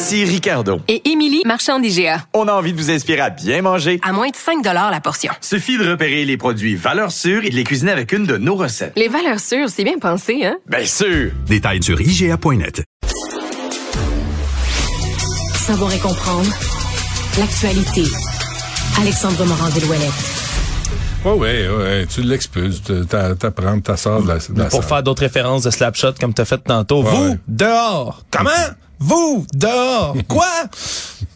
Ici Ricardo. Et Émilie, marchand d'IGA. On a envie de vous inspirer à bien manger. À moins de 5 la portion. Suffit de repérer les produits valeurs sûres et de les cuisiner avec une de nos recettes. Les valeurs sûres, c'est bien pensé, hein? Bien sûr! Détails sur IGA.net. Savoir et comprendre. L'actualité. Alexandre Morand-Villouellette. Oui, oui, oui. Tu l'expulses, t'apprends, t'assors de la, de la Pour salle. faire d'autres références de Slapshot comme t'as fait tantôt. Ouais, Vous, ouais. dehors! Comment? Vous, dehors! Quoi?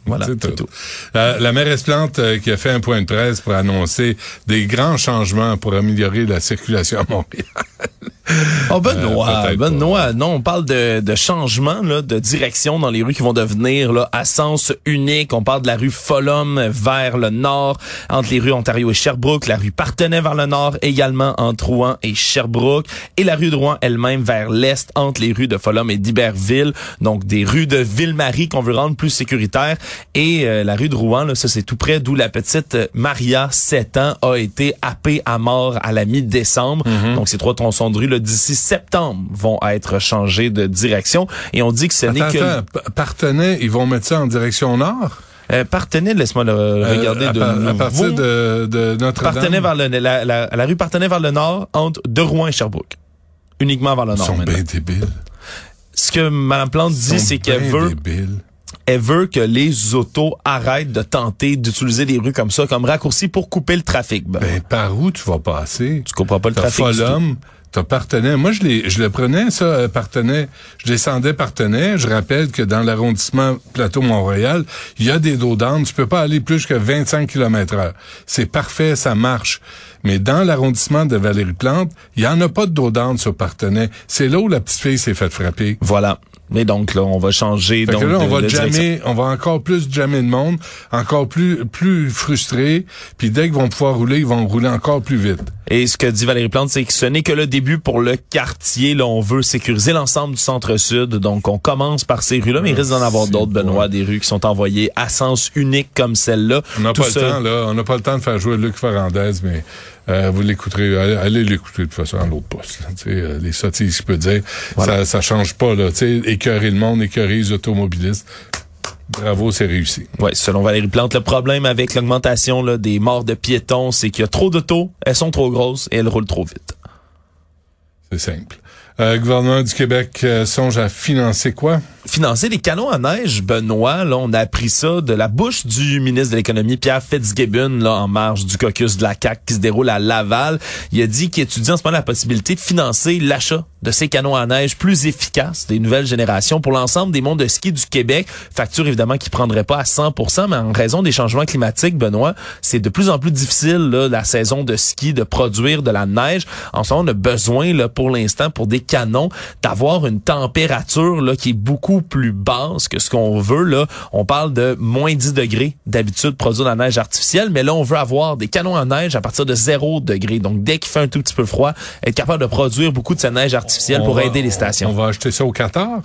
voilà, C'est tout. tout. La, la mairesse Plante euh, qui a fait un point de presse pour annoncer des grands changements pour améliorer la circulation à Montréal. Oh Benoît, Euh, Benoît, non, on parle de, de changement là, de direction dans les rues qui vont devenir là, à sens unique. On parle de la rue Folum vers le nord, entre les rues Ontario et Sherbrooke, la rue Partenay vers le nord, également entre Rouen et Sherbrooke, et la rue de Rouen elle-même vers l'est, entre les rues de Folum et d'Iberville. Donc des rues de Ville-Marie qu'on veut rendre plus sécuritaires. Et euh, la rue de Rouen, là, ça c'est tout près d'où la petite Maria, 7 ans, a été happée à mort à la mi-décembre. Donc ces trois tronçons de rue, d'ici septembre, vont être changés de direction. Et on dit que ce n'est que... Partenay, ils vont mettre ça en direction nord? Euh, Partenay, laisse-moi le Euh, regarder de à nouveau. partir de, de Notre-Dame. Partenay vers le, la, la, la rue Partenay vers le nord, entre de Rouen et Sherbrooke. Uniquement vers le Ils nord sont maintenant. bien débiles. Ce que Mme Plante Ils dit, sont c'est qu'elle veut, débiles. elle veut que les autos arrêtent de tenter d'utiliser les rues comme ça, comme raccourci pour couper le trafic. Ben, Ben, par où tu vas passer? tu comprends pas le trafic. Folum, t'as Partenay. Moi, je, je le prenais, ça, euh. Je descendais Partenay. Je rappelle que dans l'arrondissement Plateau-Montréal, il y a des dos d'âne. Tu peux pas aller plus que 25 km heure. C'est parfait, ça marche. Mais dans l'arrondissement de Valérie-Plante, il y en a pas de dos d'âne sur Partenay. C'est là où la petite fille s'est faite frapper. Voilà. Mais donc là, on va changer. Fait donc, que là, on de- va de jammer, on va encore plus jammer de monde, encore plus, plus frustré. Puis dès qu'ils vont pouvoir rouler, ils vont rouler encore plus vite. Et ce que dit Valérie Plante, c'est que ce n'est que le début pour le quartier. Là, on veut sécuriser l'ensemble du centre-sud. Donc, on commence par ces rues-là, mais il risque d'en avoir d'autres. Benoît, des rues qui sont envoyées à sens unique comme celle-là. On n'a pas ça- le temps, là. On n'a pas le temps de faire jouer Luc Ferrandez, mais euh, vous l'écouterez. Allez, allez l'écouter de toute façon à l'autre poste. euh, les sottises, je peux dire, ça, ça change pas. Là. Écœurer le monde, écœurer les automobilistes. Bravo, c'est réussi. Ouais, selon Valérie Plante, le problème avec l'augmentation des morts de piétons, c'est qu'il y a trop d'autos, elles sont trop grosses et elles roulent trop vite. C'est simple. Euh, le gouvernement du Québec euh, songe à financer quoi? financer des canons à neige, Benoît, là, on a appris ça de la bouche du ministre de l'économie, Pierre Fitzgibbon, là, en marge du caucus de la CAQ qui se déroule à Laval. Il a dit qu'il étudie en ce moment la possibilité de financer l'achat de ces canons à neige plus efficaces des nouvelles générations pour l'ensemble des mondes de ski du Québec. Facture, évidemment, qui prendrait pas à 100% mais en raison des changements climatiques, Benoît, c'est de plus en plus difficile, là, la saison de ski, de produire de la neige. En ce moment, on a besoin, là, pour l'instant, pour des canons, d'avoir une température, là, qui est beaucoup plus basse que ce qu'on veut, là. On parle de moins 10 degrés d'habitude produire de la neige artificielle, mais là, on veut avoir des canons à neige à partir de 0 degré. Donc, dès qu'il fait un tout petit peu froid, être capable de produire beaucoup de cette neige artificielle On pour va- aider les stations. On va acheter ça au Qatar?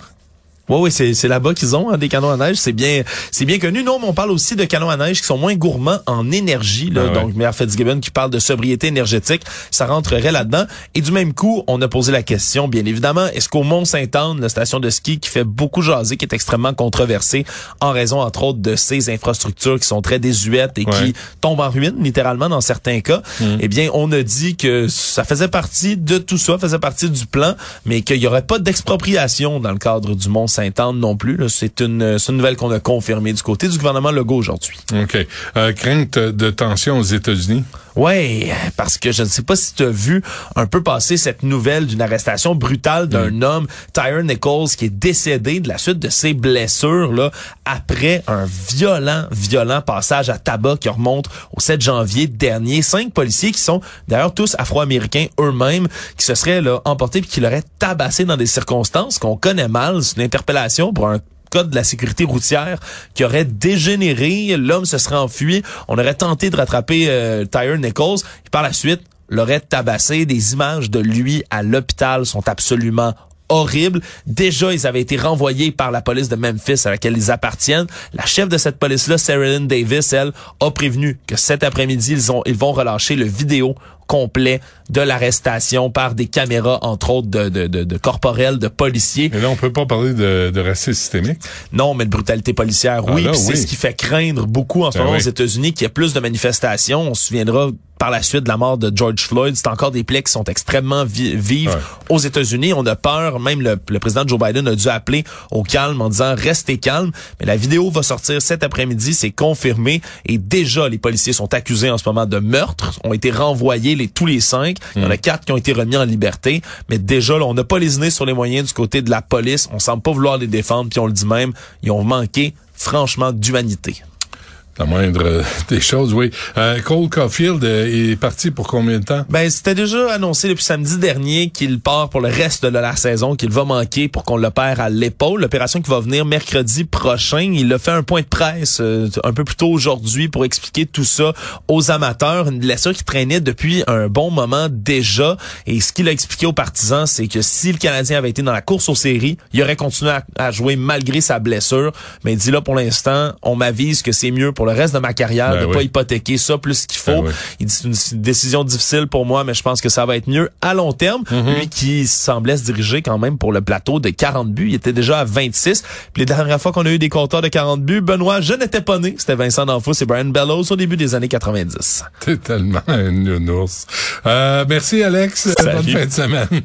Oui, oui, c'est, là-bas qu'ils ont hein, des canons à neige. C'est bien, c'est bien connu. Non, mais on parle aussi de canons à neige qui sont moins gourmands en énergie. Là. Ah ouais. Donc, Maire Fitzgibbon qui parle de sobriété énergétique, ça rentrerait là-dedans. Et du même coup, on a posé la question, bien évidemment, est-ce qu'au Mont-Saint-Anne, la station de ski qui fait beaucoup jaser, qui est extrêmement controversée en raison, entre autres, de ces infrastructures qui sont très désuètes et Ouais. qui tombent en ruine, littéralement, dans certains cas, eh bien, on a dit que ça faisait partie de tout ça, faisait partie du plan, mais qu'il y aurait pas d'expropriation dans le cadre du Mont-Saint-Anne non plus. là. C'est une, c'est une nouvelle qu'on a confirmée du côté du gouvernement Legault aujourd'hui. OK. Euh, crainte de tension aux États-Unis? Ouais, parce que je ne sais pas si tu as vu un peu passer cette nouvelle d'une arrestation brutale d'un homme, Tyre Nichols, qui est décédé de la suite de ses blessures là après un violent, violent passage à tabac qui remonte au 7 janvier dernier. Cinq policiers qui sont d'ailleurs tous afro-américains eux-mêmes, qui se seraient là emportés puis qui l'auraient tabassé dans des circonstances qu'on connaît mal. C'est une interpellation pour un code de la sécurité routière qui aurait dégénéré. L'homme se serait enfui. On aurait tenté de rattraper euh, Tyre Nichols. Et par la suite, l'aurait tabassé. Des images de lui à l'hôpital sont absolument horribles. Déjà, ils avaient été renvoyés par la police de Memphis à laquelle ils appartiennent. La chef de cette police-là, Sarah Lynn Davis, elle, a prévenu que cet après-midi, ils, ils vont relâcher le vidéo complet de l'arrestation par des caméras, entre autres, de, de, de, de corporels, de policiers. Mais là, on peut pas parler de, de racisme systémique. Non, mais de brutalité policière, oui. Ah c'est ce qui fait craindre beaucoup en ce Ben moment oui. aux États-Unis qu'il y a plus de manifestations. On se souviendra par la suite de la mort de George Floyd. C'est encore des plaies qui sont extrêmement vi- vives Ouais. aux États-Unis. On a peur. Même le, le président Joe Biden a dû appeler au calme en disant restez calme. Mais la vidéo va sortir cet après-midi. C'est confirmé. Et déjà, les policiers sont accusés en ce moment de meurtre. Ont été renvoyés les tous les cinq. Il y en a quatre qui ont été remis en liberté. Mais déjà, là, on n'a pas lésiné sur les moyens du côté de la police. On semble pas vouloir les défendre. Puis on le dit même, ils ont manqué franchement d'humanité. La moindre euh, des choses, oui. Euh, Cole Caulfield euh, est parti pour combien de temps? Ben, c'était déjà annoncé depuis samedi dernier qu'il part pour le reste de la saison, qu'il va manquer pour qu'on l'opère à l'épaule. L'opération qui va venir mercredi prochain. Il a fait un point de presse un peu plus tôt aujourd'hui pour expliquer tout ça aux amateurs. Une blessure qui traînait depuis un bon moment déjà. Et ce qu'il a expliqué aux partisans, c'est que si le Canadien avait été dans la course aux séries, il aurait continué à, à jouer malgré sa blessure. Mais dit là, pour l'instant, on m'avise que c'est mieux pour le reste de ma carrière Ben de oui. pas hypothéquer ça plus qu'il faut. Ben. Il dit c'est une décision difficile pour moi, mais je pense que ça va être mieux à long terme. Lui qui semblait se diriger quand même pour le plateau de 40 buts, il était déjà à 26. Puis les dernières fois qu'on a eu des compteurs de 40 buts, Benoît, je n'étais pas né. C'était Vincent D'Anfos et Brian Bellows au début des années 90. T'es tellement un nounours. Euh, merci, Alex. Salut. Bonne fin de semaine.